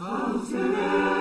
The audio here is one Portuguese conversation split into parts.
Oh,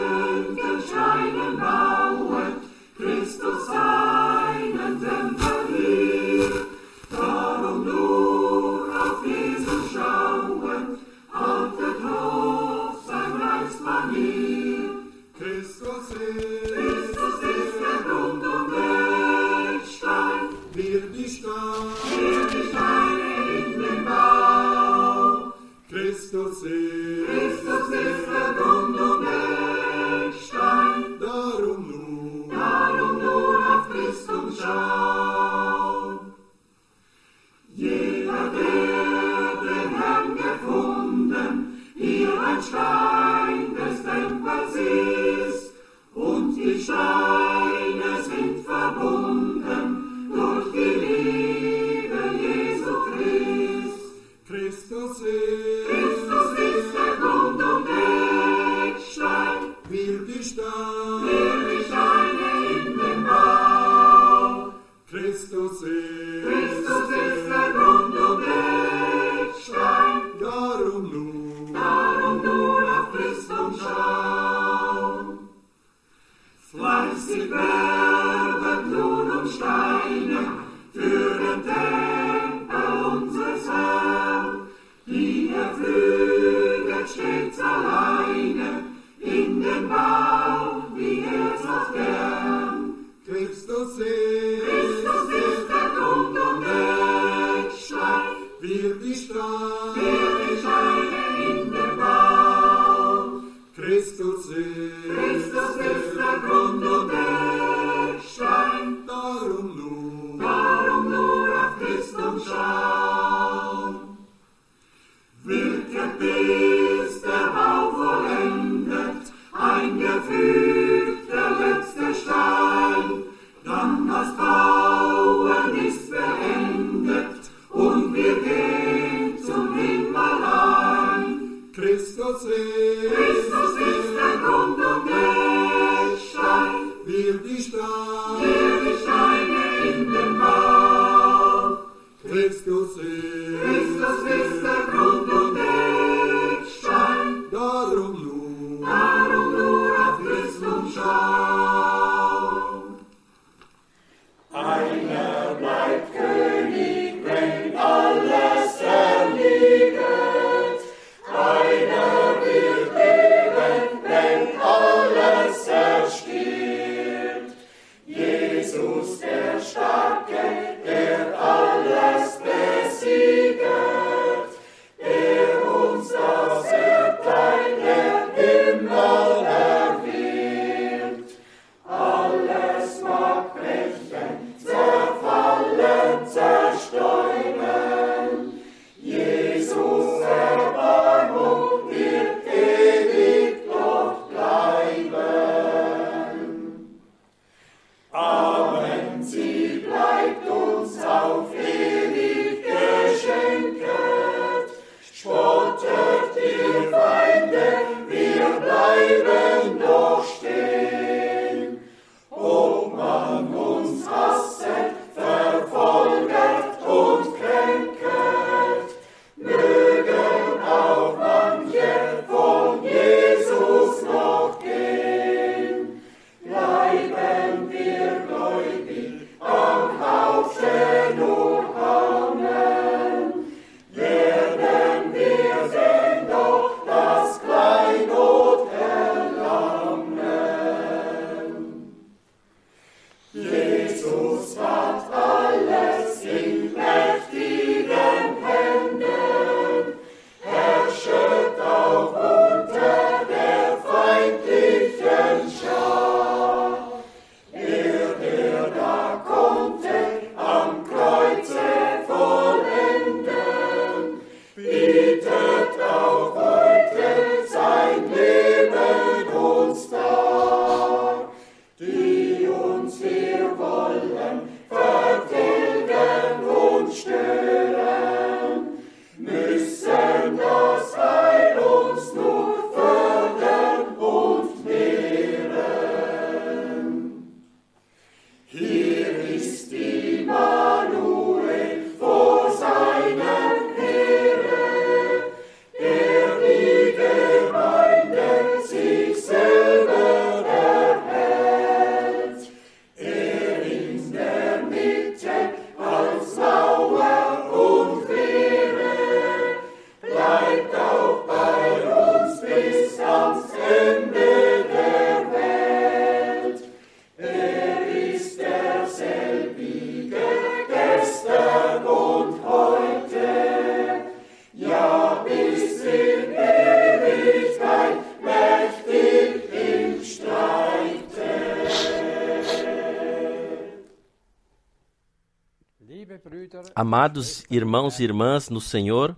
Amados irmãos e irmãs no Senhor,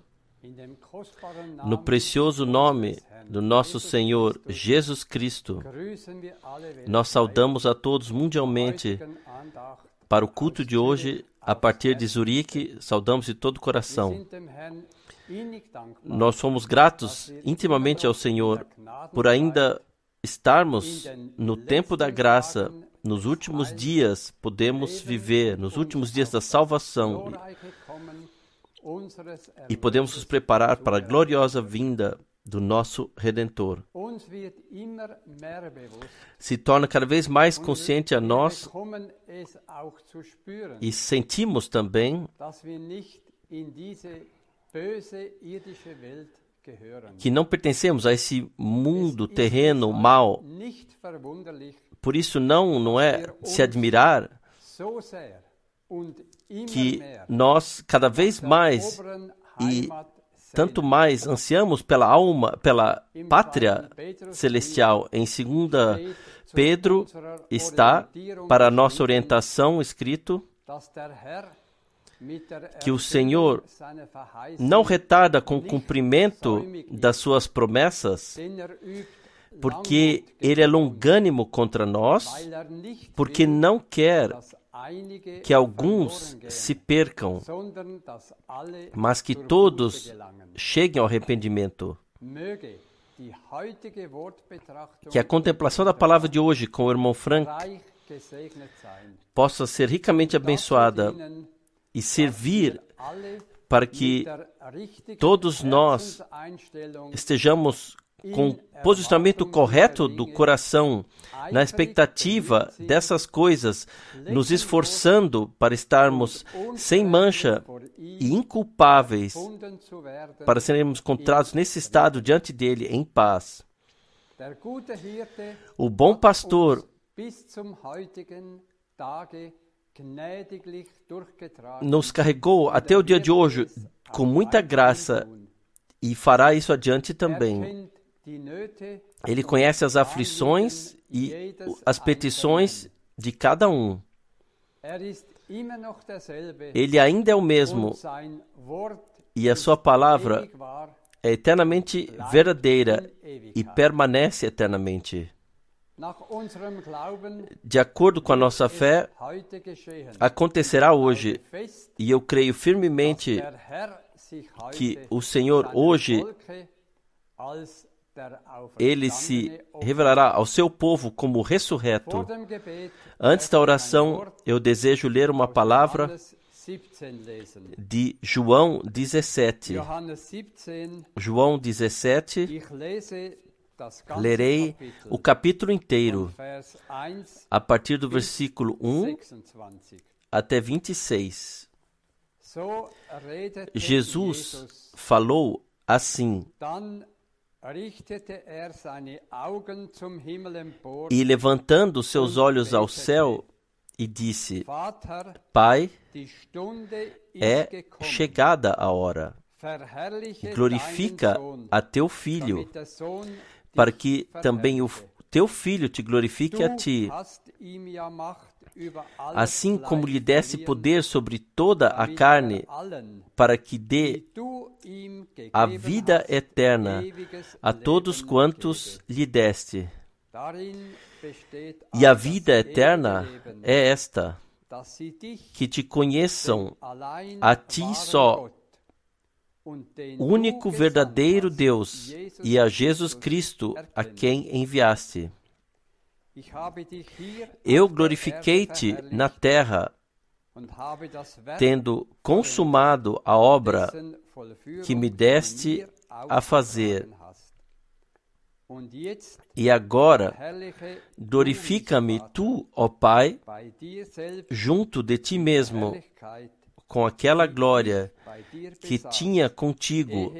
no precioso nome do nosso Senhor Jesus Cristo, nós saudamos a todos mundialmente para o culto de hoje, a partir de Zurique, saudamos de todo o coração. Nós somos gratos intimamente ao Senhor por ainda estarmos no tempo da graça, nos últimos dias podemos viver, nos últimos dias da salvação, e podemos nos preparar para a gloriosa vinda do nosso Redentor. Se torna cada vez mais consciente a nós e sentimos também que não pertencemos a esse mundo terreno mal. Por isso não não é se admirar que nós cada vez mais e tanto mais ansiamos pela alma, pela pátria celestial. Em 2 Pedro está para nossa orientação escrito que o Senhor não retarda com o cumprimento das suas promessas, porque Ele é longânimo contra nós, porque não quer que alguns se percam, mas que todos cheguem ao arrependimento. Que a contemplação da palavra de hoje com o irmão Frank possa ser ricamente abençoada e servir para que todos nós estejamos com o posicionamento correto do coração, na expectativa dessas coisas, nos esforçando para estarmos sem mancha e inculpáveis, para sermos encontrados nesse estado diante dele em paz. O bom pastor nos carregou até o dia de hoje com muita graça e fará isso adiante também. Ele conhece as aflições e as petições de cada um. Ele ainda é o mesmo e a sua palavra é eternamente verdadeira e permanece eternamente. De acordo com a nossa fé, acontecerá hoje, e eu creio firmemente que o Senhor hoje ele se revelará ao seu povo como ressurreto. Antes da oração, eu desejo ler uma palavra de João 17. João 17, lerei o capítulo inteiro, a partir do versículo 1 até 26. Jesus falou assim: e levantando seus olhos ao céu, e disse: Pai, é chegada a hora. Glorifica a teu filho, para que também o teu filho te glorifique a ti. Assim como lhe desse poder sobre toda a carne, para que dê a vida eterna a todos quantos lhe deste. E a vida eterna é esta: que te conheçam a ti só, único verdadeiro Deus, e a Jesus Cristo, a quem enviaste. Eu glorifiquei-te na terra, tendo consumado a obra que me deste a fazer. E agora, glorifica-me tu, ó Pai, junto de ti mesmo, com aquela glória que tinha contigo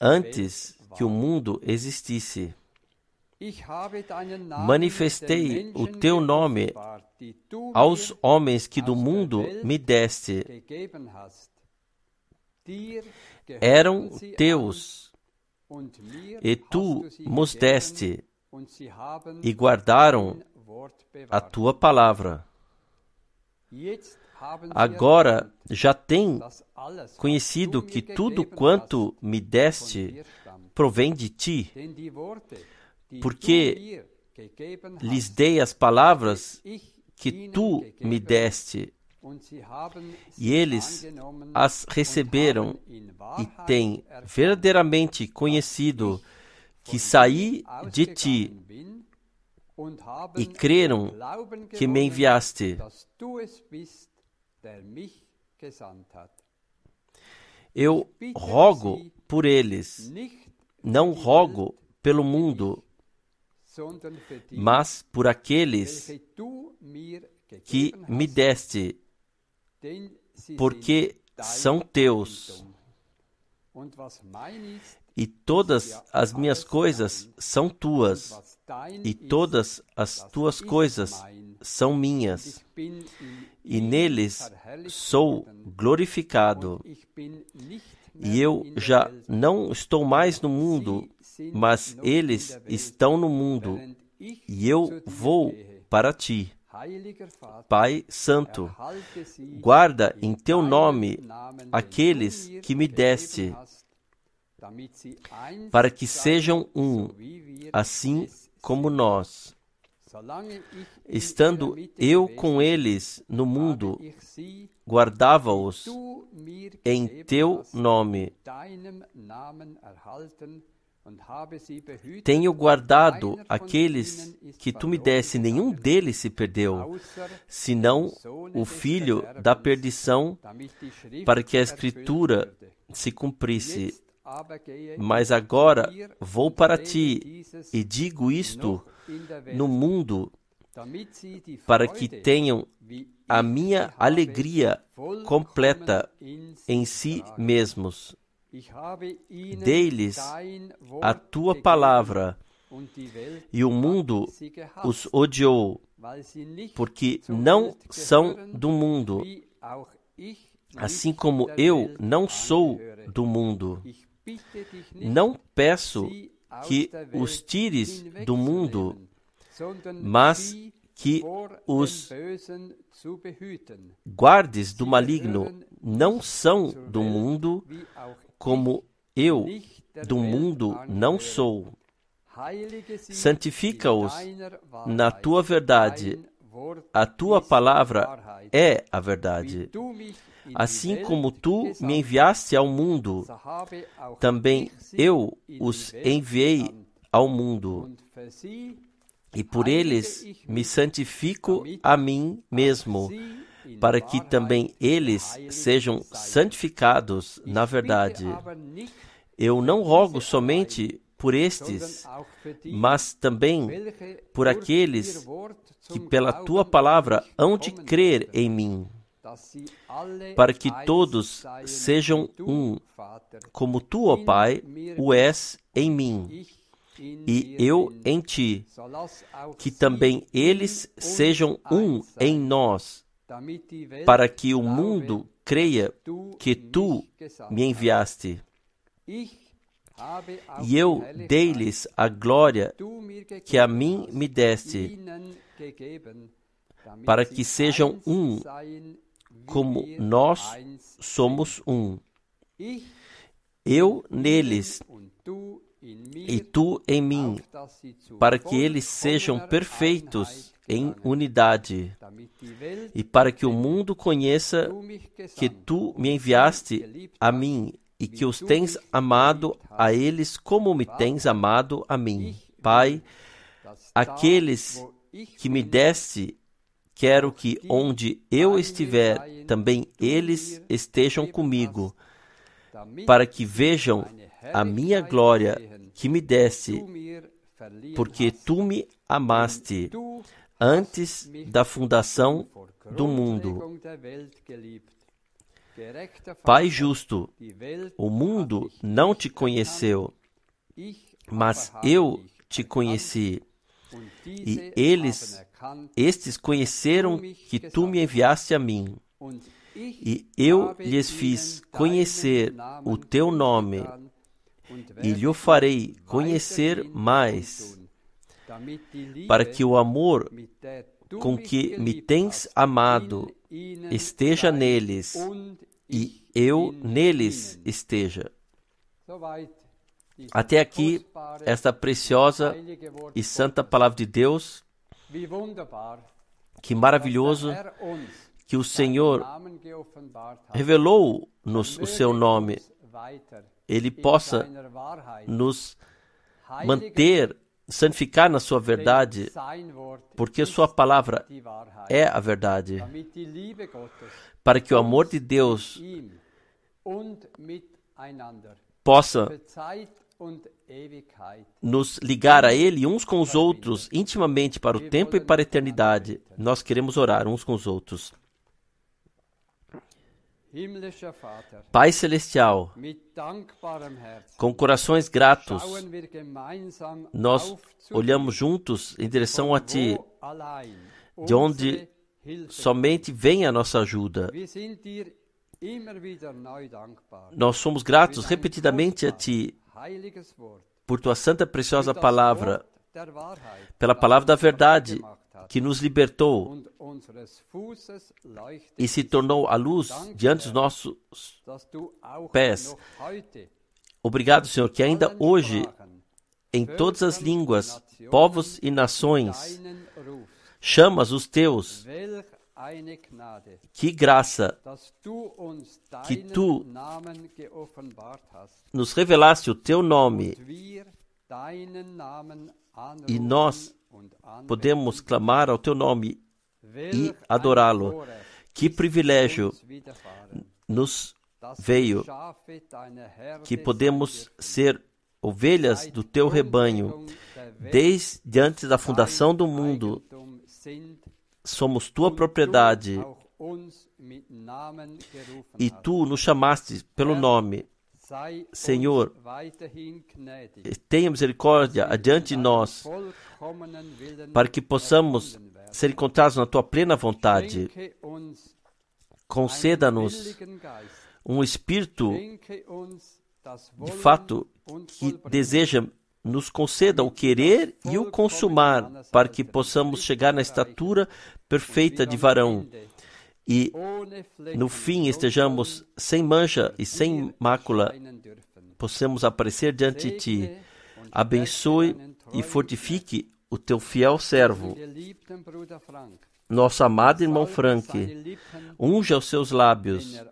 antes que o mundo existisse. Manifestei o teu nome aos homens que do mundo me deste. Eram teus, e tu nos deste, e guardaram a tua palavra. agora já têm conhecido que tudo quanto me deste provém de ti, porque lhes dei as palavras que tu me deste, e eles as receberam e têm verdadeiramente conhecido que saí de ti e creram que me enviaste. Eu rogo por eles, não rogo pelo mundo, mas por aqueles que me deste, porque são teus. E todas as minhas coisas são tuas, e todas as tuas coisas são minhas, e neles sou glorificado. E eu já não estou mais no mundo, mas eles estão no mundo, e eu vou para ti. Pai Santo, guarda em teu nome aqueles que me deste, para que sejam um, assim como nós. Estando eu com eles no mundo, guardava-os em teu nome. Tenho guardado aqueles que tu me desse, nenhum deles se perdeu, senão o filho da perdição, para que a Escritura se cumprisse. Mas agora vou para ti e digo isto no mundo, para que tenham a minha alegria completa em si mesmos. Dei-lhes a tua palavra, e o mundo os odiou, porque não são do mundo, assim como eu não sou do mundo. Não peço que os tires do mundo, mas que os guardes do maligno não são do mundo, como eu do mundo não sou. Santifica-os na tua verdade. A tua palavra é a verdade. Assim como tu me enviaste ao mundo, também eu os enviei ao mundo. E por eles me santifico a mim mesmo, para que também eles sejam santificados na verdade. Eu não rogo somente por estes, mas também por aqueles que pela tua palavra hão de crer em mim, para que todos sejam um, como tu, ó Pai, o és em mim e eu em ti, que também eles sejam um em nós, para que o mundo creia que tu me enviaste. E eu dei-lhes a glória que a mim me deste, para que sejam um, como nós somos um. Eu neles e tu em mim, para que eles sejam perfeitos em unidade, e para que o mundo conheça que tu me enviaste a mim e que os tens amado a eles como me tens amado a mim. Pai, aqueles que me deste, quero que onde eu estiver, também eles estejam comigo, para que vejam a minha glória que me deste, porque tu me amaste antes da fundação do mundo. Pai justo, o mundo não te conheceu, mas eu te conheci. E eles, estes conheceram que tu me enviaste a mim. E eu lhes fiz conhecer o teu nome e lhe farei conhecer mais, para que o amor com que me tens amado esteja neles e eu neles esteja. Até aqui, esta preciosa e santa palavra de Deus. Que maravilhoso que o Senhor revelou-nos o seu nome. Ele possa nos manter, santificar na sua verdade, porque sua palavra é a verdade. Para que o amor de Deus possa nos ligar a Ele uns com os outros intimamente para o tempo e para a eternidade. Nós queremos orar uns com os outros. Pai Celestial, com corações gratos, nós olhamos juntos em direção a Ti, de onde somente vem a nossa ajuda. Nós somos gratos repetidamente a Ti por Tua santa e preciosa palavra, pela palavra da verdade que nos libertou e se tornou a luz diante dos nossos pés. Obrigado, Senhor, que ainda hoje, em todas as línguas, povos e nações, chamas os teus. Que graça que tu nos revelaste o teu nome e nós podemos clamar ao teu nome e adorá-lo. Que privilégio nos veio que podemos ser ovelhas do teu rebanho desde antes da fundação do mundo. Somos tua propriedade e tu nos chamaste pelo nome. Senhor, tenha misericórdia adiante de nós, para que possamos ser encontrados na tua plena vontade. Conceda-nos um espírito de fato que deseja nos conceda o querer e o consumar, para que possamos chegar na estatura perfeita de varão e no fim estejamos sem mancha e sem mácula, possamos aparecer diante de ti. Abençoe e fortifique o teu fiel servo, nosso amado irmão Frank. Unja os seus lábios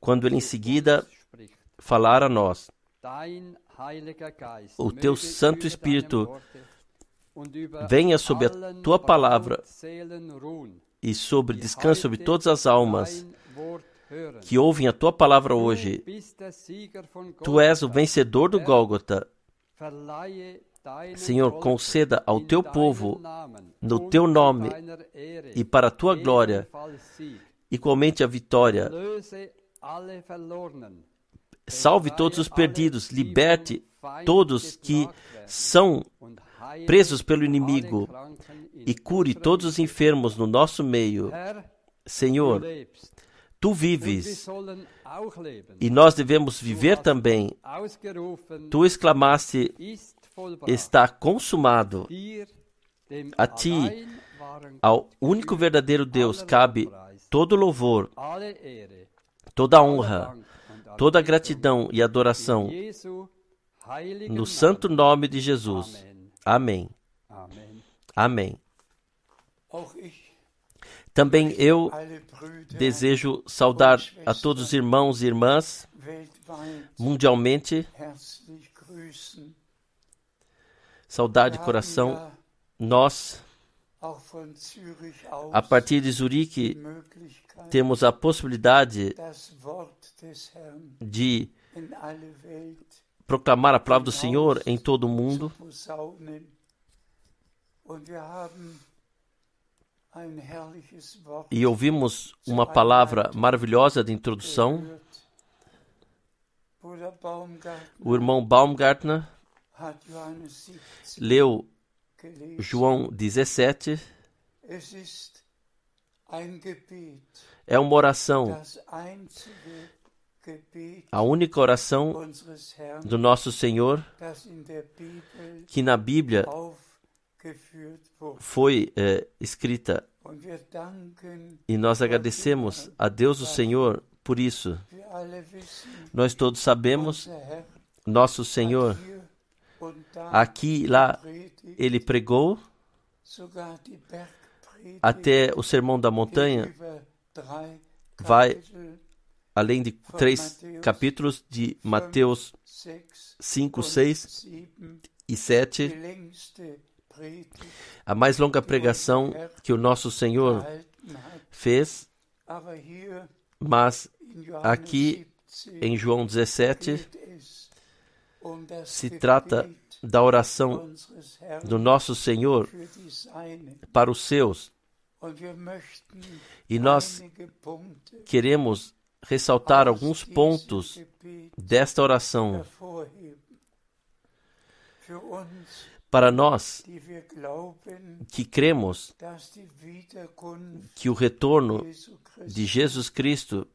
quando ele em seguida falar a nós. O teu Santo Espírito venha sobre a tua palavra e sobre descanso sobre todas as almas que ouvem a tua palavra hoje. Tu és o vencedor do Gólgota. Senhor, conceda ao teu povo, no teu nome e para a tua glória, igualmente a vitória. Salve todos os perdidos, liberte todos que são presos pelo inimigo e cure todos os enfermos no nosso meio. Senhor, tu vives e nós devemos viver também. Tu exclamaste: está consumado. A ti, ao único verdadeiro Deus, cabe todo louvor, toda honra, toda gratidão e adoração. No santo nome de Jesus. Amém. Amém. Também eu desejo saudar a todos os irmãos e irmãs mundialmente. Saudade de coração. Nós, a partir de Zurique, temos a possibilidade de proclamar a palavra do Senhor em todo o mundo. E ouvimos uma palavra maravilhosa de introdução. O irmão Baumgartner leu João 17. É uma oração, a única oração do nosso Senhor que na Bíblia foi é, escrita. E nós agradecemos a Deus o Senhor por isso. Nós todos sabemos, nosso Senhor, aqui e lá, ele pregou até o Sermão da Montanha, vai além de três capítulos de Mateus 5, 6 e 7, a mais longa pregação que o nosso Senhor fez, mas aqui em João 17 se trata da oração do nosso Senhor para os seus. E nós queremos ressaltar alguns pontos desta oração. para nós que cremos que o retorno de Jesus Cristo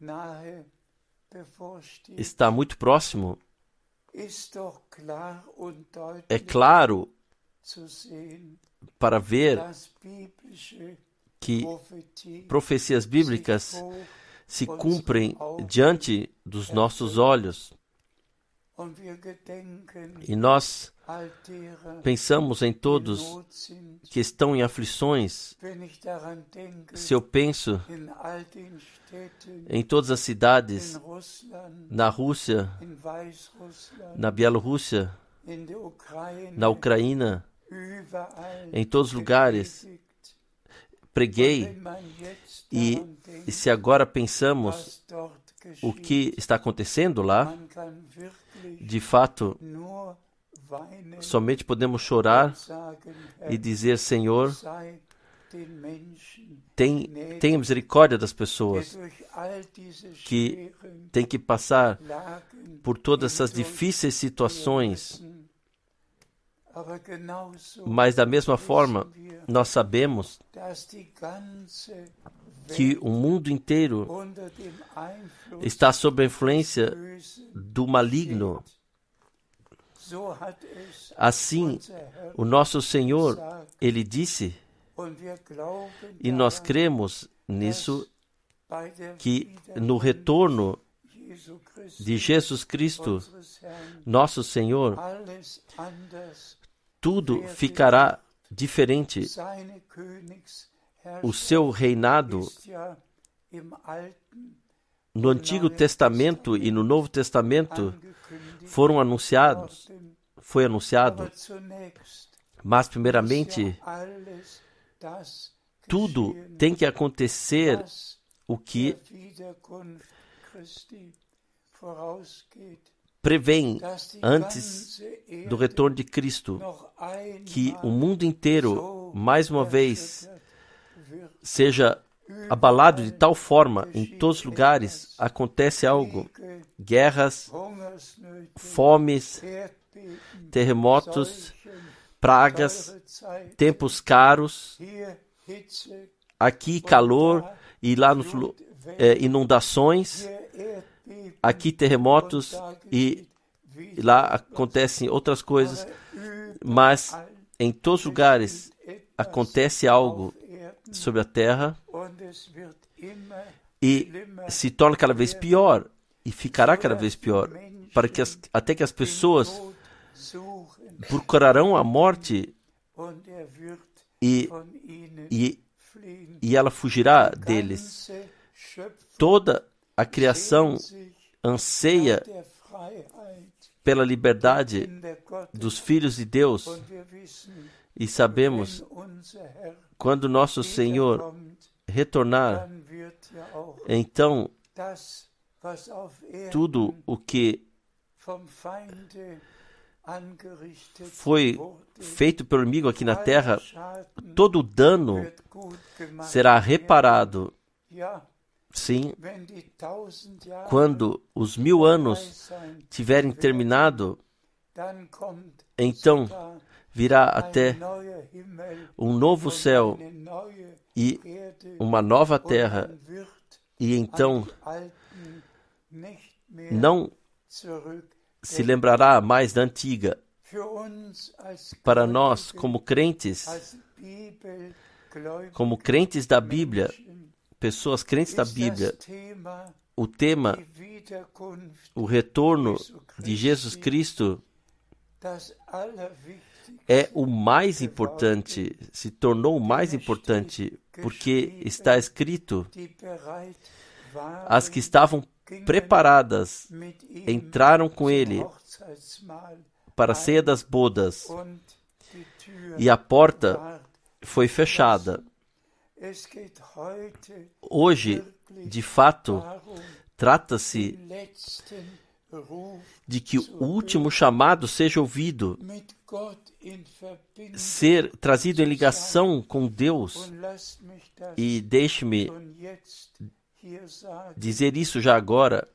está muito próximo, é claro para ver que profecias bíblicas se cumprem diante dos nossos olhos. E nós pensamos em todos que estão em aflições. Se eu penso em todas as cidades, na Rússia, na Bielorrússia, na Ucrânia, em todos os lugares, preguei e, e se agora pensamos o que está acontecendo lá, de fato, somente podemos chorar e dizer: Senhor, tem, tenha misericórdia das pessoas que têm que passar por todas essas difíceis situações. Mas, da mesma forma, nós sabemos que o mundo inteiro está sob a influência do maligno. Assim, o nosso Senhor, ele disse, e nós cremos nisso, que no retorno de Jesus Cristo, nosso Senhor, tudo ficará diferente. O seu reinado no Antigo Testamento e no Novo Testamento foram anunciados, foi anunciado, mas primeiramente tudo tem que acontecer o que prevém antes do retorno de Cristo que o mundo inteiro, mais uma vez, seja abalado de tal forma em todos os lugares acontece algo. Guerras fomes terremotos pragas tempos caros aqui calor e lá no, é, inundações aqui terremotos e lá acontecem outras coisas, mas em todos os lugares acontece algo sobre a terra e se torna cada vez pior e ficará cada vez pior, para que as, até que as pessoas procurarão a morte e, e, e ela fugirá deles. Toda a criação anseia pela liberdade dos filhos de Deus. E sabemos quando nosso Senhor retornar, então tudo o que foi feito pelo inimigo aqui na terra, todo o dano será reparado. Sim, quando os mil anos tiverem terminado, então virá até um novo céu e uma nova terra, e então não se lembrará mais da antiga. para nós, como crentes, como crentes da Bíblia, pessoas crentes da Bíblia, o tema, o retorno de Jesus Cristo, é o mais importante, se tornou o mais importante, porque está escrito: as que estavam preparadas entraram com ele para a ceia das bodas e a porta foi fechada. Hoje, de fato, trata-se de que o último chamado seja ouvido, ser trazido em ligação com Deus. E deixe-me dizer isso já agora.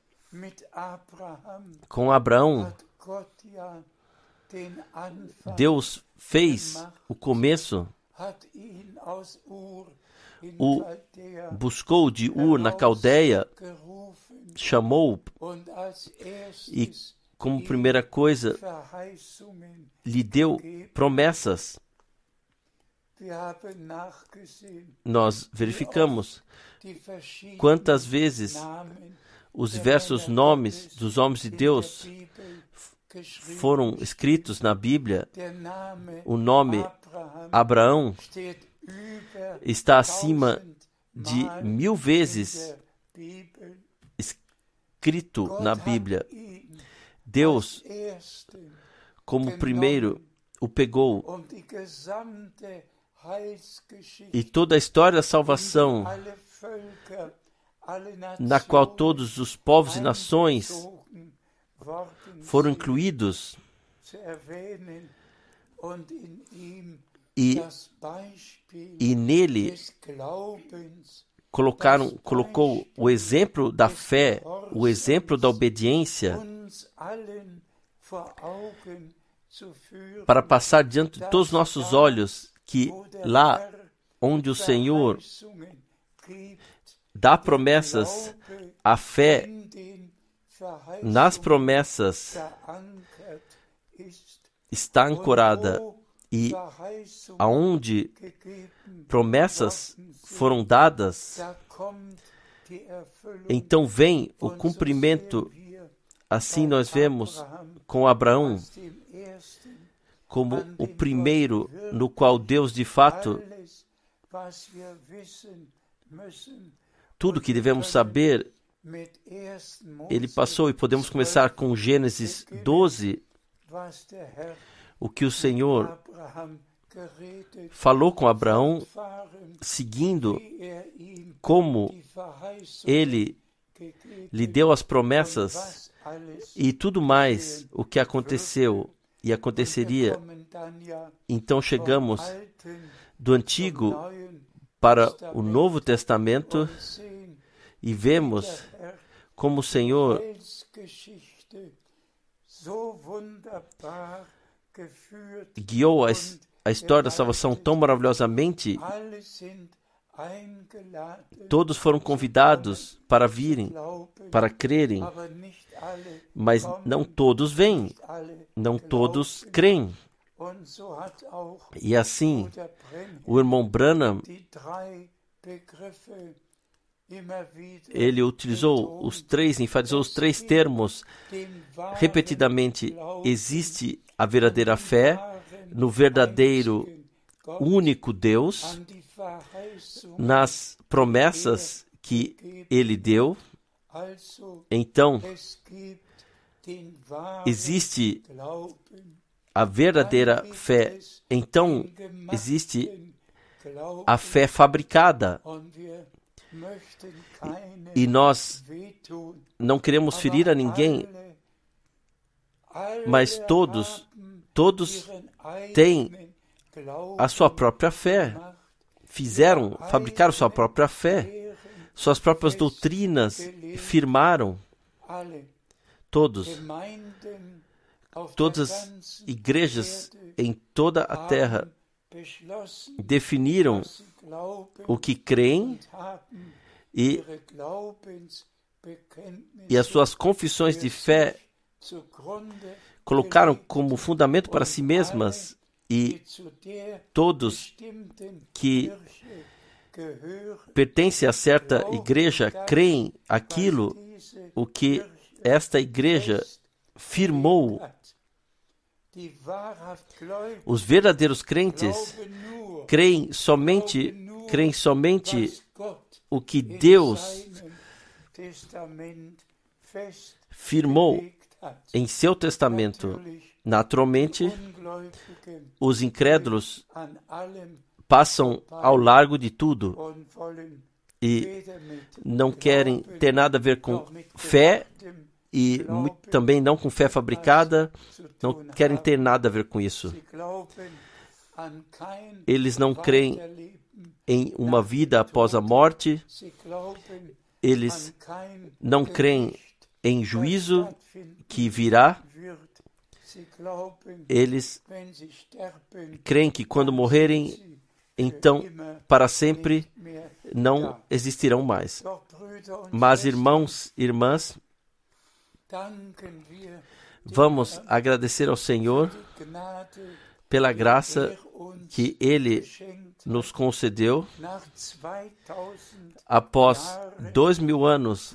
Com Abraão, Deus fez o começo, o buscou de Ur na Caldeia, chamou e, como primeira coisa, lhe deu promessas. Nós verificamos quantas vezes os diversos nomes dos homens de Deus foram escritos na Bíblia. O nome Abraão está acima de mil vezes escrito na Bíblia. Deus, como primeiro, o pegou e toda a história da salvação, na qual todos os povos e nações foram incluídos, e, e nele colocaram, colocou o exemplo da fé, o exemplo da obediência, para passar diante de todos os nossos olhos que lá onde o Senhor dá promessas, a fé nas promessas está ancorada e aonde promessas foram dadas, então vem o cumprimento. Assim nós vemos com Abraão como o primeiro no qual Deus de fato tudo que devemos saber ele passou e podemos começar com Gênesis 12 o que o Senhor falou com Abraão, seguindo como ele lhe deu as promessas e tudo mais o que aconteceu e aconteceria. Então chegamos do Antigo para o Novo Testamento e vemos como o Senhor guiou a, a história da salvação tão maravilhosamente. Todos foram convidados para virem, para crerem, mas não todos vêm, não todos creem. E assim, o irmão Branham, ele utilizou os três, enfatizou os três termos repetidamente. Existe a verdadeira fé no verdadeiro único Deus, nas promessas que ele deu. Então, existe a verdadeira fé. Então, existe a fé fabricada. E, nós não queremos ferir a ninguém, mas todos, todos têm a sua própria fé. Fizeram, fabricaram sua própria fé. Suas próprias doutrinas firmaram. Todos. Todas as igrejas em toda a terra definiram o que creem e, e as suas confissões de fé colocaram como fundamento para si mesmas e todos que pertencem a certa igreja creem aquilo o que esta igreja firmou. Os verdadeiros crentes creem somente creem somente o que Deus firmou em seu testamento. Naturalmente, os incrédulos passam ao largo de tudo e não querem ter nada a ver com fé e também não com fé fabricada, não querem ter nada a ver com isso. Eles não creem em uma vida após a morte, eles não creem em juízo que virá. Eles creem que quando morrerem, então para sempre não existirão mais. Mas, irmãos e irmãs, vamos agradecer ao Senhor pela graça que Ele nos concedeu após dois mil anos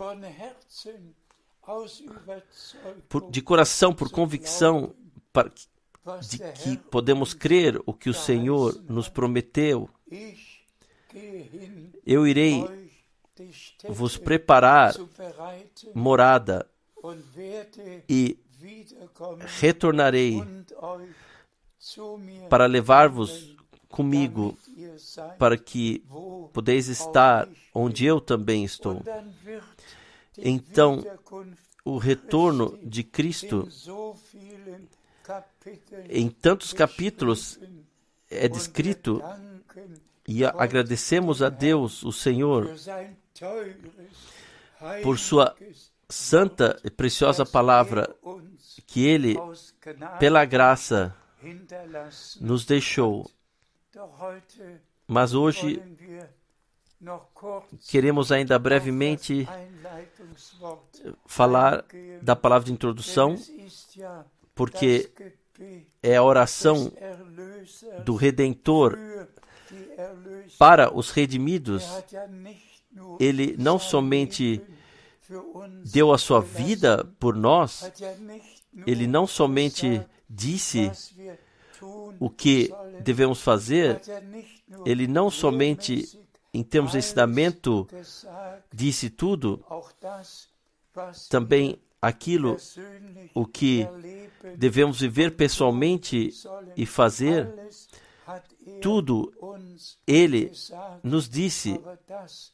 por, de coração, por convicção, para, de que podemos crer o que o Senhor nos prometeu. Eu irei vos preparar morada e retornarei para levar-vos comigo, para que podeis estar onde eu também estou. Então, o retorno de Cristo em tantos capítulos é descrito e agradecemos a Deus, o Senhor, por sua santa e preciosa palavra que Ele, pela graça, nos deixou. Mas hoje queremos ainda brevemente falar da palavra de introdução, porque é a oração do Redentor para os redimidos. Ele não somente deu a sua vida por nós, ele não somente disse o que devemos fazer, ele não somente, em termos de ensinamento, disse tudo, também aquilo o que devemos viver pessoalmente e fazer, tudo ele nos disse,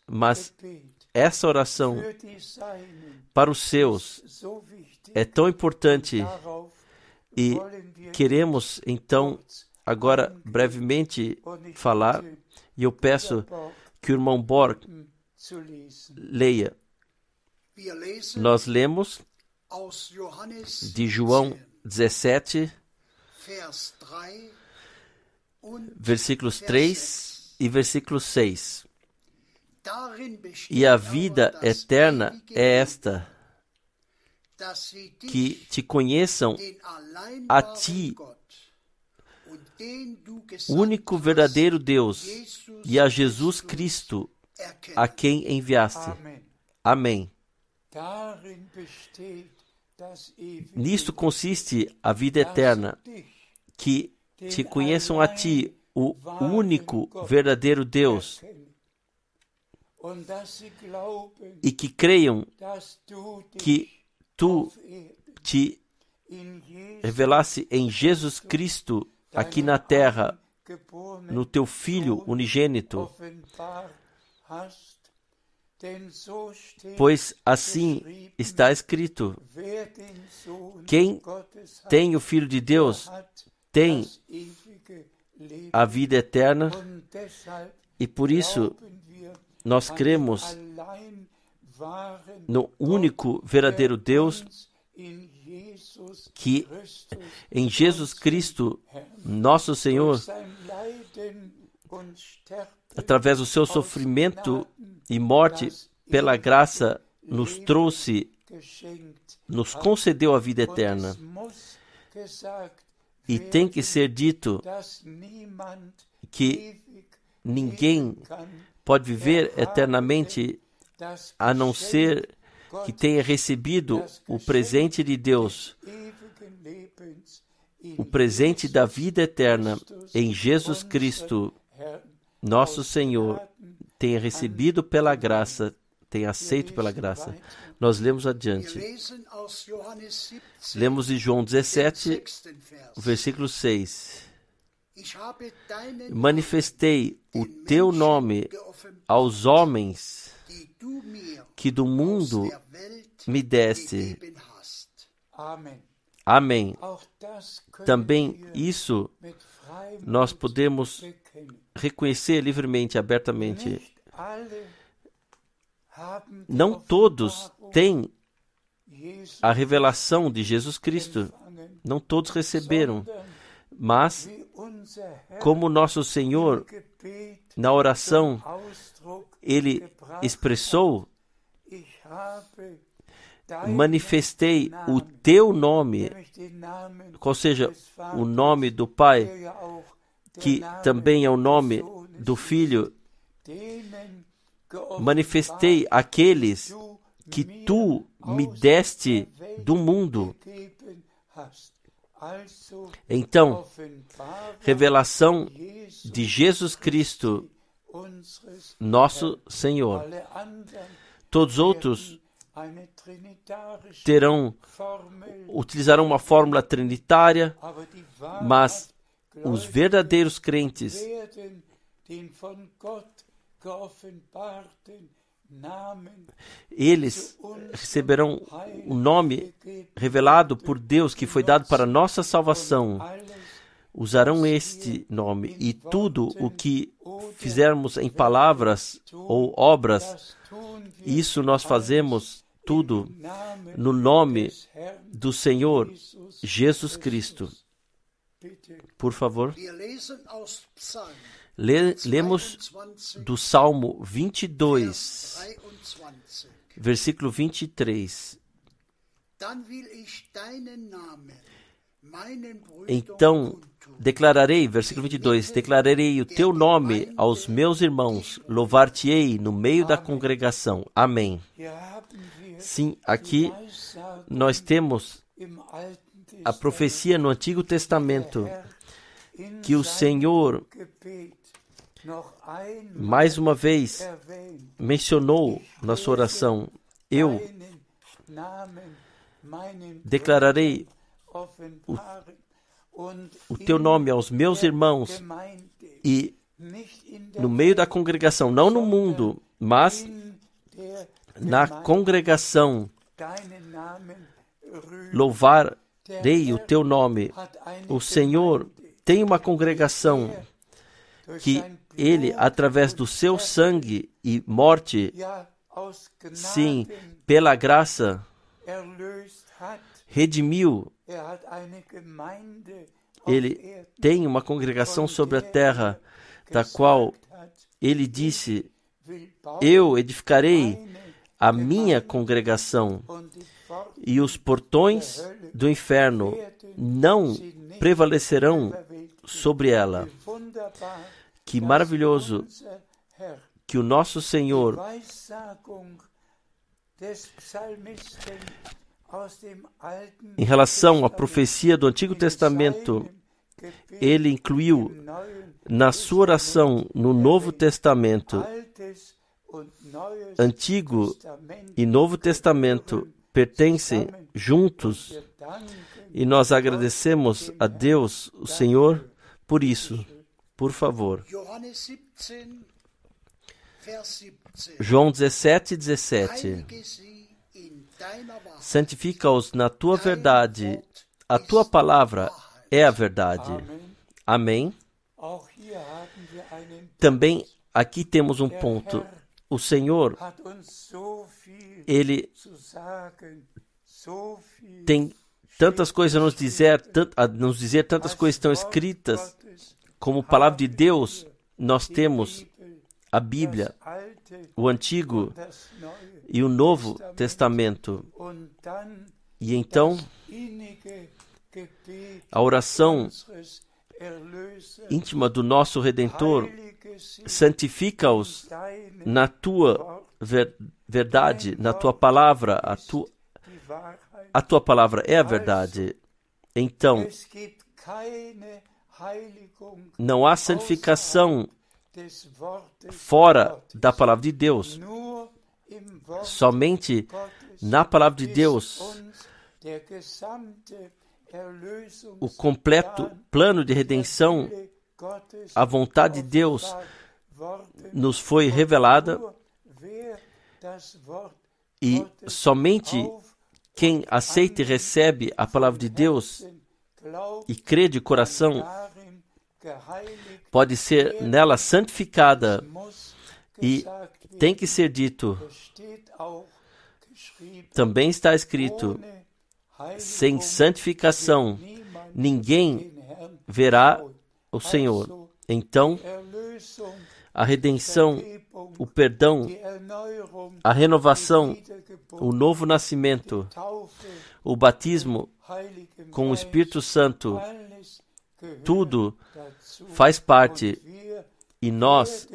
mas essa oração para os seus é tão importante e queremos então agora brevemente falar e eu peço que o irmão Borg leia. Nós lemos de João 17, versículos 3 e versículo 6. E a vida eterna é esta, que te conheçam a ti, único verdadeiro Deus, e a Jesus Cristo, a quem enviaste. Amém. Nisto consiste a vida eterna, que te conheçam a ti, o único verdadeiro Deus, e que creiam que tu te revelasse em Jesus Cristo aqui na terra, no teu Filho unigênito. Pois assim está escrito: quem tem o Filho de Deus tem a vida eterna, e por isso nós cremos no único verdadeiro Deus que em Jesus Cristo, nosso Senhor, através do seu sofrimento e morte, pela graça, nos trouxe, nos concedeu a vida eterna. E tem que ser dito que ninguém pode viver eternamente a não ser que tenha recebido o presente de Deus, o presente da vida eterna em Jesus Cristo, nosso Senhor, tenha recebido pela graça, tenha aceito pela graça. Nós lemos adiante. Lemos em João 17, versículo 6. Manifestei o teu nome aos homens que do mundo me deste. Amém. Também isso nós podemos reconhecer livremente, abertamente. Não todos têm a revelação de Jesus Cristo. Não todos receberam. Mas, como nosso Senhor, na oração, ele expressou: manifestei o teu nome, ou seja, o nome do Pai, que também é o nome do Filho. Manifestei aqueles que tu me deste do mundo. Então, revelação de Jesus Cristo, nosso Senhor. Todos outros terão utilizarão uma fórmula trinitária, mas os verdadeiros crentes eles receberão o nome revelado por Deus que foi dado para nossa salvação. Usarão este nome e tudo o que fizermos em palavras ou obras, isso nós fazemos tudo no nome do Senhor Jesus Cristo. Por favor. Le, lemos do Salmo 22, versículo 23. Então declararei, versículo 22, declararei o teu nome aos meus irmãos, louvar-te-ei no meio da congregação. Amém. Sim, aqui nós temos a profecia no Antigo Testamento que o Senhor mais uma vez mencionou na sua oração: Eu declararei o, o teu nome aos meus irmãos e no meio da congregação, não no mundo, mas na congregação, louvarei o teu nome. O Senhor tem uma congregação que ele, através do seu sangue e morte, sim, pela graça, redimiu. Ele tem uma congregação sobre a terra, da qual ele disse: Eu edificarei a minha congregação, e os portões do inferno não prevalecerão sobre ela. Que maravilhoso que o nosso Senhor em relação à profecia do Antigo Testamento, ele incluiu na sua oração no Novo Testamento, Antigo e Novo Testamento pertencem juntos e nós agradecemos a Deus, o Senhor, por isso. Por favor. João 17, 17. Santifica-os na tua verdade. A tua palavra é a verdade. Amém. Também aqui temos um ponto. O Senhor, Ele tem tantas coisas a nos dizer, a nos dizer tantas coisas estão escritas como palavra de Deus, nós temos a Bíblia, o Antigo e o Novo Testamento. E então, a oração íntima do nosso Redentor, santifica-os na tua ver verdade, na tua palavra. A, tu a tua palavra é a verdade. Então, não há santificação fora da palavra de Deus. Somente na palavra de Deus o completo plano de redenção, a vontade de Deus nos foi revelada e somente quem aceita e recebe a palavra de Deus e crê de coração pode ser nela santificada e tem que ser dito. Também está escrito: sem santificação ninguém verá o Senhor. Então, a redenção, o perdão, a renovação, o novo nascimento, o batismo com o Espírito Santo, tudo faz parte e nós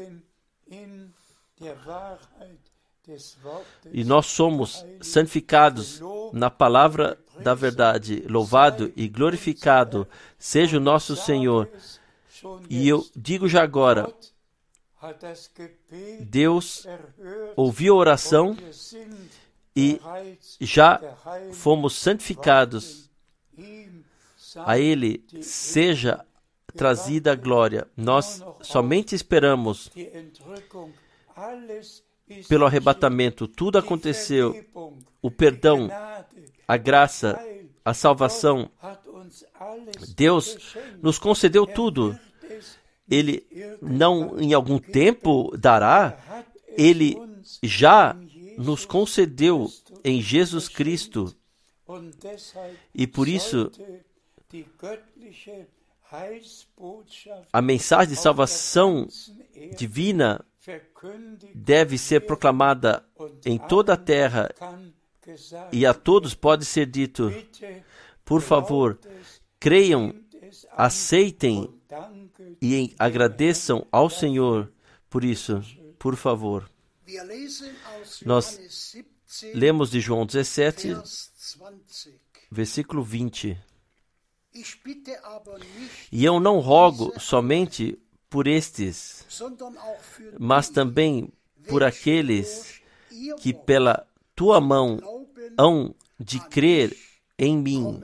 e nós somos santificados na palavra da verdade. Louvado e glorificado seja o nosso Senhor. E eu digo já agora: Deus ouviu a oração e já fomos santificados. A Ele seja trazida a glória. Nós somente esperamos pelo arrebatamento. Tudo aconteceu. O perdão, a graça, a salvação. Deus nos concedeu tudo. Ele não em algum tempo dará, ele já nos concedeu em Jesus Cristo. E por isso, a mensagem de salvação divina deve ser proclamada em toda a terra e a todos pode ser dito: por favor, creiam, aceitem e agradeçam ao Senhor por isso, por favor. Nós lemos de João 17, versículo 20. E eu não rogo somente por estes, mas também por aqueles que pela tua mão hão de crer em mim.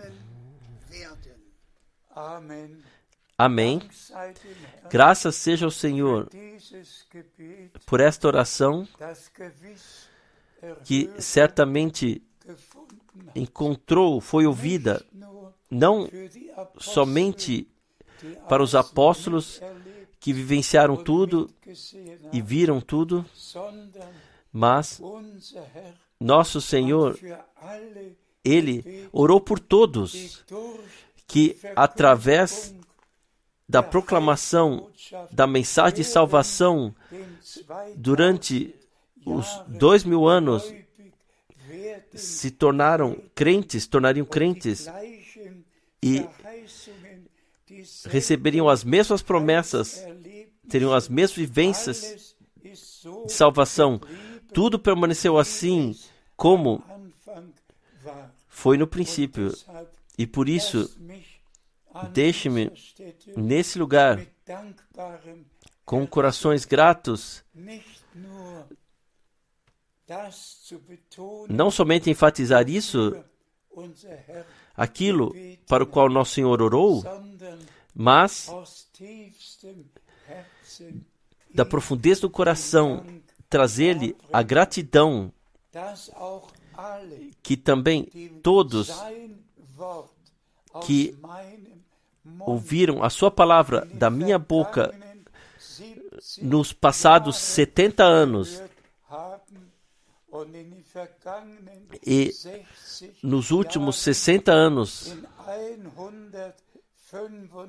Amém. Graças seja ao Senhor por esta oração que certamente encontrou, foi ouvida, não somente para os apóstolos que vivenciaram tudo e viram tudo, mas nosso Senhor, Ele orou por todos que, através da proclamação da mensagem de salvação durante os dois mil anos, se tornaram crentes, tornariam crentes e receberiam as mesmas promessas, teriam as mesmas vivências de salvação. Tudo permaneceu assim como foi no princípio. E por isso, deixe-me nesse lugar, com corações gratos, não somente enfatizar isso, aquilo para o qual nosso Senhor orou, mas da profundeza do coração trazer-lhe a gratidão que também todos que ouviram a sua palavra da minha boca nos passados 70 anos e nos últimos 60 anos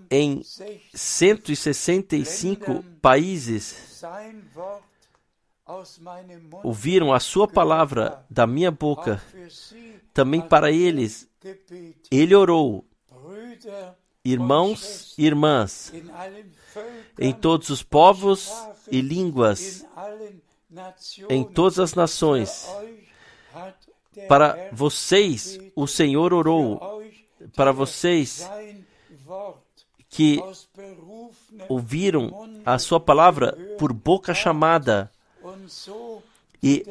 em 165 países ouviram a sua palavra da minha boca. Também para eles, ele orou. irmãos e irmãs, em todos os povos e línguas, em todas as nações. Para vocês, o Senhor orou, para vocês que ouviram a sua palavra por boca chamada. E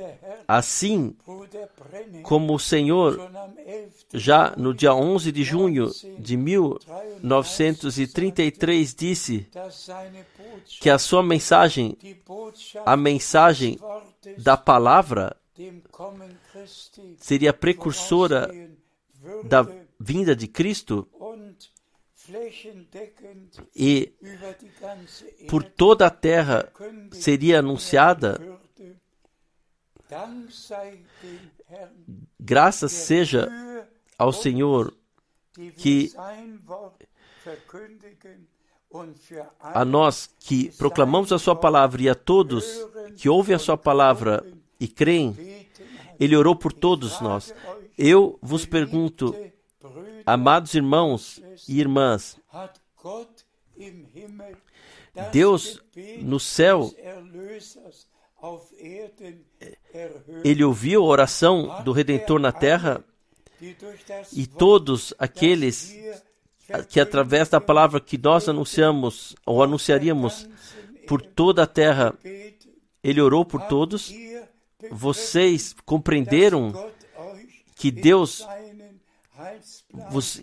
assim como o Senhor, já no dia 11 de junho de 1933, disse que a sua mensagem, a mensagem da palavra, seria precursora da vinda de Cristo e por toda a terra seria anunciada. Graças seja ao Senhor que a nós que proclamamos a Sua palavra e a todos que ouvem a Sua palavra e creem, Ele orou por todos nós. Eu vos pergunto, amados irmãos e irmãs, Deus no céu, ele ouviu a oração do Redentor na terra e todos aqueles que através da palavra que nós anunciamos ou anunciaríamos por toda a terra, ele orou por todos. Vocês compreenderam que Deus vos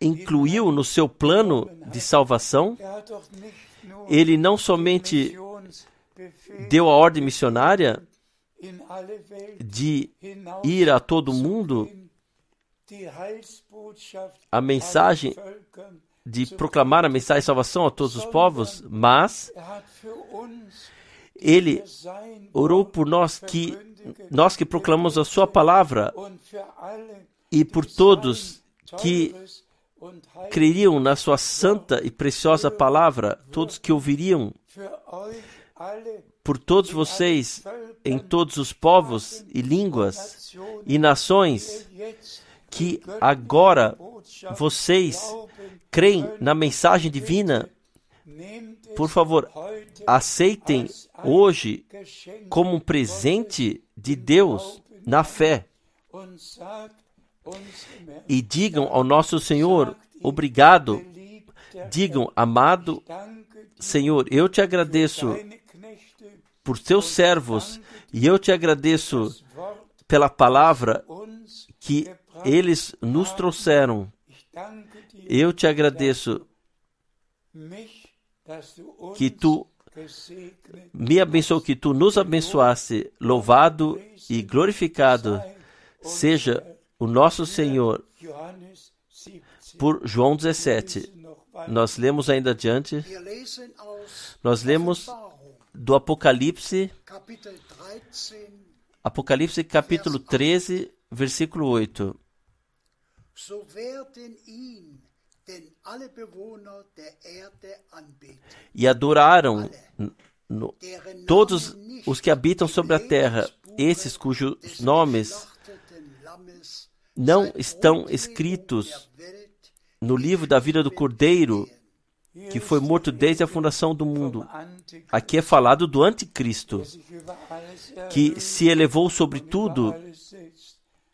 incluiu no seu plano de salvação. Ele não somente deu a ordem missionária de ir a todo mundo? A mensagem de proclamar a mensagem de salvação a todos os povos, mas ele orou por nós que nós que proclamamos a sua palavra e por todos que creriam na sua santa e preciosa palavra, todos que ouviriam, por todos vocês, em todos os povos e línguas e nações, que agora vocês creem na mensagem divina, por favor, aceitem hoje como um presente de Deus na fé e digam ao nosso Senhor: Obrigado. Digam, amado Senhor, eu te agradeço por teus servos e eu te agradeço pela palavra que eles nos trouxeram. Eu te agradeço que tu me abençoou, que tu nos abençoaste. Louvado e glorificado seja o nosso Senhor. Por João 17. Nós lemos ainda adiante. Nós lemos do Apocalipse, Apocalipse capítulo 13, versículo 8. E adoraram no, todos os que habitam sobre a terra, esses cujos nomes não estão escritos no livro da vida do Cordeiro, que foi morto desde a fundação do mundo. Aqui é falado do Anticristo, que se elevou sobre tudo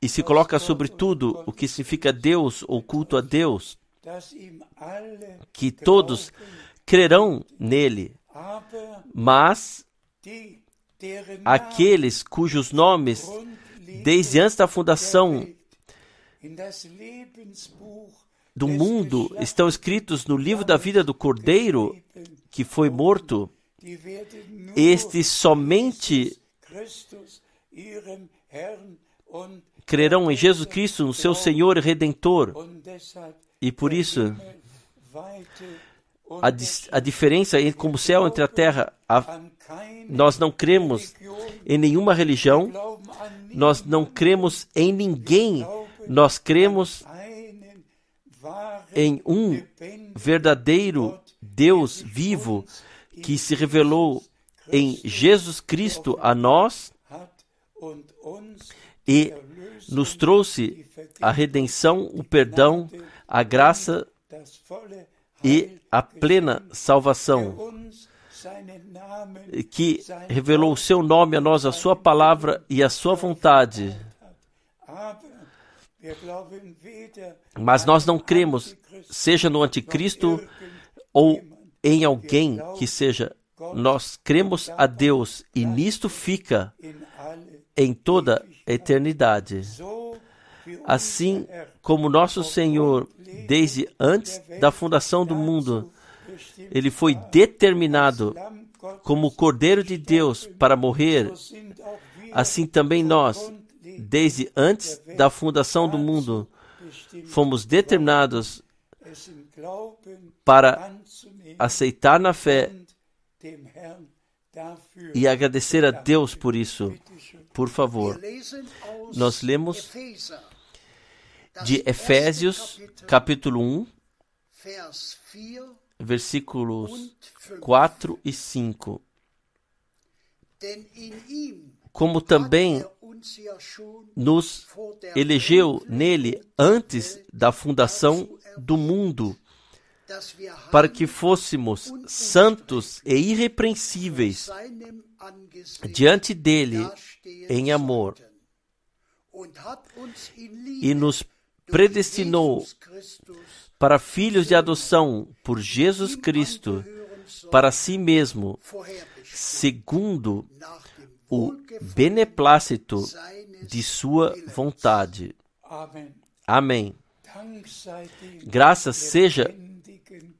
e se coloca sobre tudo, o que significa Deus ou culto a Deus, que todos crerão nele, mas aqueles cujos nomes, desde antes da fundação do mundo estão escritos no livro da vida do Cordeiro que foi morto, estes somente crerão em Jesus Cristo, no seu Senhor e Redentor. E por isso, a, a diferença entre como o céu entre a terra, a, nós não cremos em nenhuma religião, nós não cremos em ninguém nós cremos em um verdadeiro Deus vivo que se revelou em Jesus Cristo a nós e nos trouxe a redenção, o perdão, a graça e a plena salvação, que revelou o seu nome a nós, a sua palavra e a sua vontade. Mas nós não cremos, seja no anticristo ou em alguém que seja. Nós cremos a Deus e nisto fica em toda a eternidade. Assim como nosso Senhor, desde antes da fundação do mundo, ele foi determinado como o Cordeiro de Deus para morrer, assim também nós, desde antes da fundação do mundo, fomos determinados para aceitar na fé e agradecer a Deus por isso. Por favor, nós lemos de Efésios, capítulo 1, versículos 4 e 5. Como também nos elegeu nele antes da fundação do mundo, para que fôssemos santos e irrepreensíveis diante dele em amor, e nos predestinou para filhos de adoção por Jesus Cristo, para si mesmo, segundo o beneplácito de sua vontade. Amém. Graças seja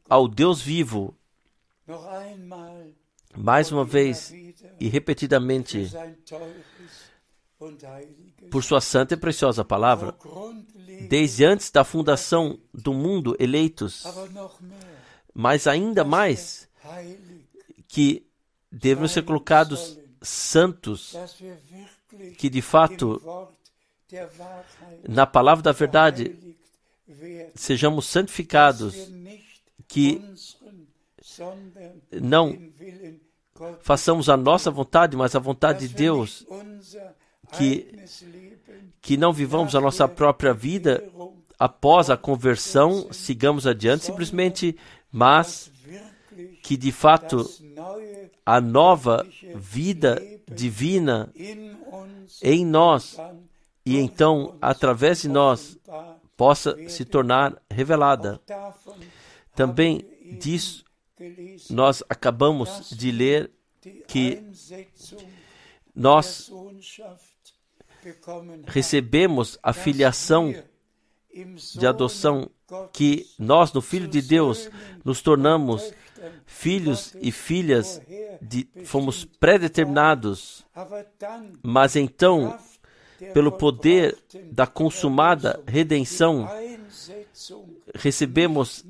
ao Deus vivo, mais uma vez e repetidamente, por sua santa e preciosa palavra, desde antes da fundação do mundo eleitos, mas ainda mais que devemos ser colocados santos, que de fato, na palavra da verdade, sejamos santificados, que não façamos a nossa vontade, mas a vontade de Deus, que, que não vivamos a nossa própria vida após a conversão, sigamos adiante simplesmente, mas que de fato a nova vida divina em nós e então através de nós possa se tornar revelada. Também disso nós acabamos de ler que nós recebemos a filiação de adoção, que nós, no Filho de Deus, nos tornamos filhos e filhas, de, fomos predeterminados, mas então, pelo poder da consumada redenção, recebemos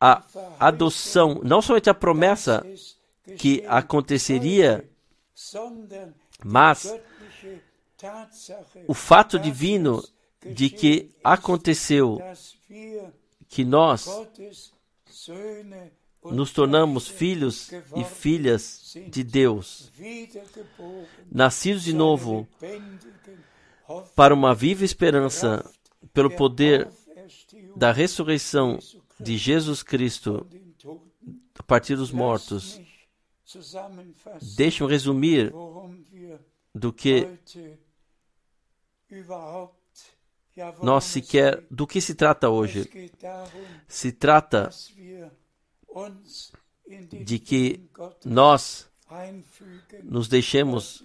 a adoção, não somente a promessa que aconteceria, mas o fato divino de que aconteceu que nós nos tornamos filhos e filhas de Deus, nascidos de novo para uma viva esperança pelo poder da ressurreição de Jesus Cristo a partir dos mortos. Deixe-me resumir do que nós sequer do que se trata hoje. Se trata de que nós nos deixemos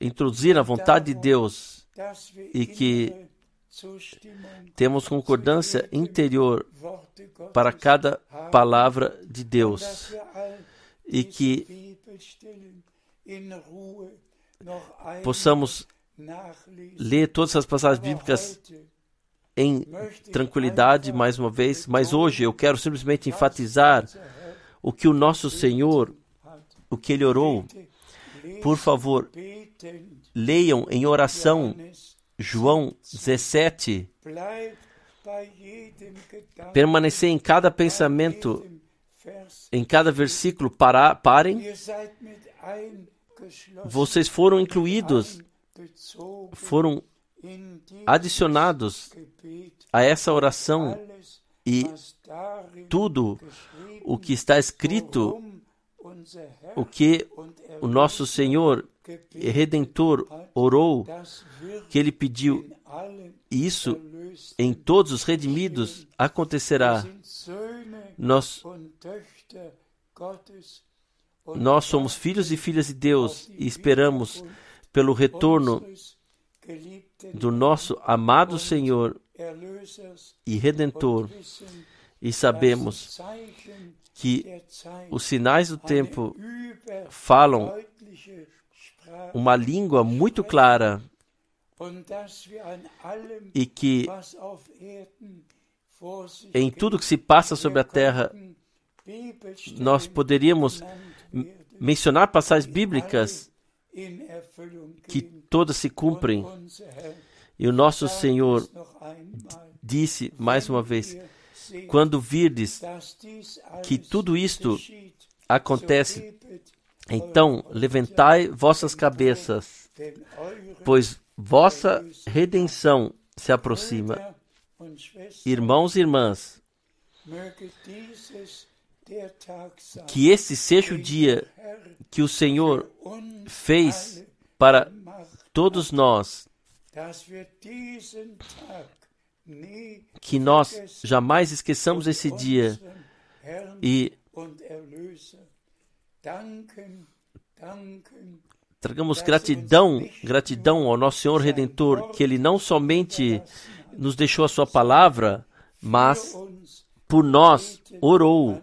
introduzir na vontade de Deus e que temos concordância interior para cada palavra de Deus e que possamos ler todas as passagens bíblicas em tranquilidade mais uma vez, mas hoje eu quero simplesmente enfatizar o que o nosso Senhor, o que ele orou. Por favor, leiam em oração João 17. Permanecer em cada pensamento, em cada versículo, para, parem. Vocês foram incluídos, foram adicionados a essa oração. E tudo o que está escrito, o que o nosso Senhor Redentor orou, que ele pediu, isso em todos os redimidos acontecerá. Nós, nós somos filhos e filhas de Deus e esperamos pelo retorno do nosso amado Senhor e Redentor e sabemos que os sinais do tempo falam uma língua muito clara e que em tudo que se passa sobre a terra nós poderíamos mencionar passagens bíblicas que todas se cumprem. E o nosso Senhor disse mais uma vez: quando virdes que tudo isto acontece, então levantai vossas cabeças, pois vossa redenção se aproxima. Irmãos e irmãs, que esse seja o dia que o Senhor fez para todos nós, que nós jamais esqueçamos esse dia e tragamos gratidão, gratidão ao nosso Senhor Redentor, que Ele não somente nos deixou a Sua palavra, mas por nós orou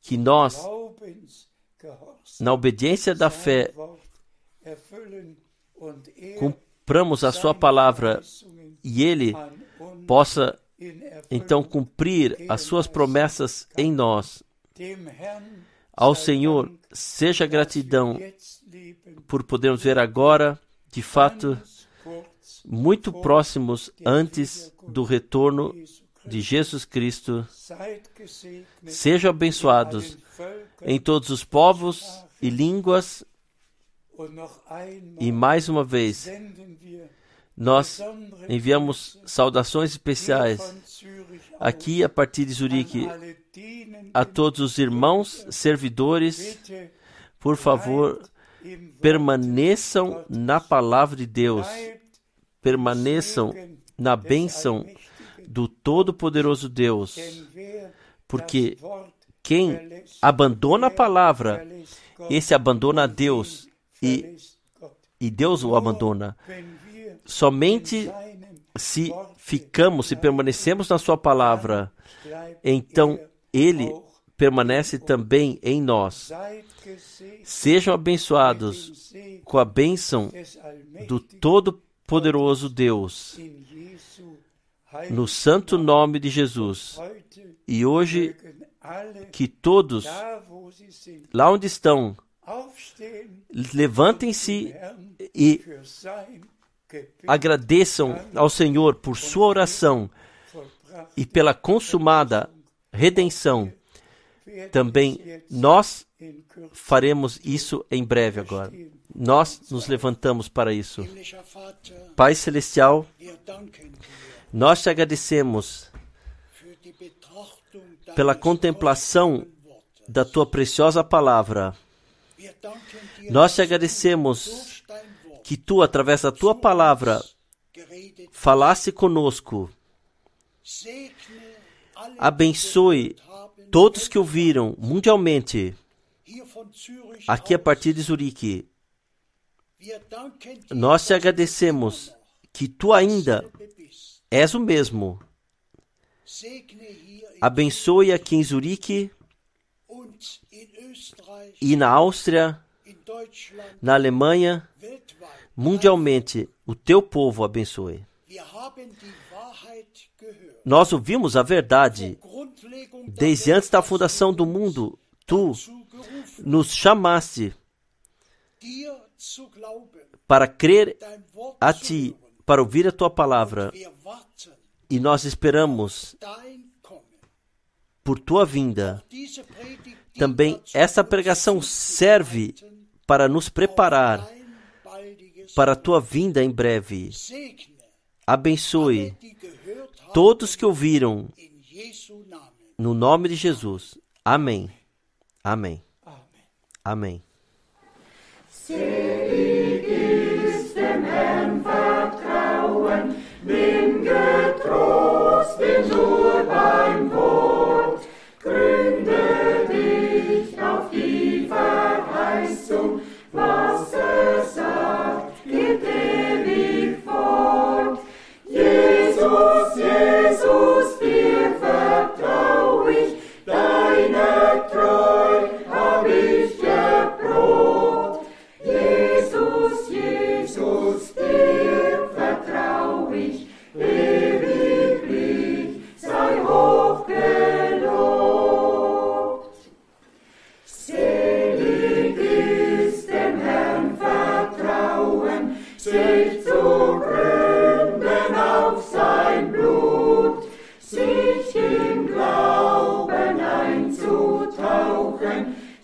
que nós, na obediência da fé, cumpramos a Sua palavra e Ele possa então cumprir as Suas promessas em nós. Ao Senhor seja gratidão por podermos ver agora, de fato, muito próximos antes do retorno de Jesus Cristo. Sejam abençoados em todos os povos e línguas. E mais uma vez, nós enviamos saudações especiais aqui a partir de Zurique a todos os irmãos servidores. Por favor, permaneçam na palavra de Deus, permaneçam na bênção do Todo-Poderoso Deus, porque quem abandona a palavra, esse abandona a Deus e, e Deus o abandona. Somente se ficamos, se permanecemos na Sua palavra, então Ele permanece também em nós. Sejam abençoados com a bênção do Todo-Poderoso Deus, no santo nome de Jesus. E hoje, que todos, lá onde estão, levantem-se e agradeçam ao Senhor por sua oração e pela consumada redenção. Também nós faremos isso em breve agora. Nós nos levantamos para isso. Pai Celestial, nós te agradecemos pela contemplação da tua preciosa palavra. Nós te agradecemos que tu, através da tua palavra, falasse conosco. Abençoe todos que ouviram mundialmente, aqui a partir de Zurique. Nós te agradecemos que tu ainda és o mesmo. Abençoe aqui em Zurique e na Áustria, na Alemanha, mundialmente, o teu povo abençoe. Nós ouvimos a verdade. Desde antes da fundação do mundo, tu nos chamaste para crer a ti, para ouvir a tua palavra. E nós esperamos por tua vinda. Também essa pregação serve para nos preparar para a tua vinda em breve. Abençoe todos que ouviram no nome de Jesus. Amém. Amém. Amém. Nimm getrost den Ur beim Wort, gründe dich auf die Verheißung,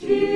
Jesus.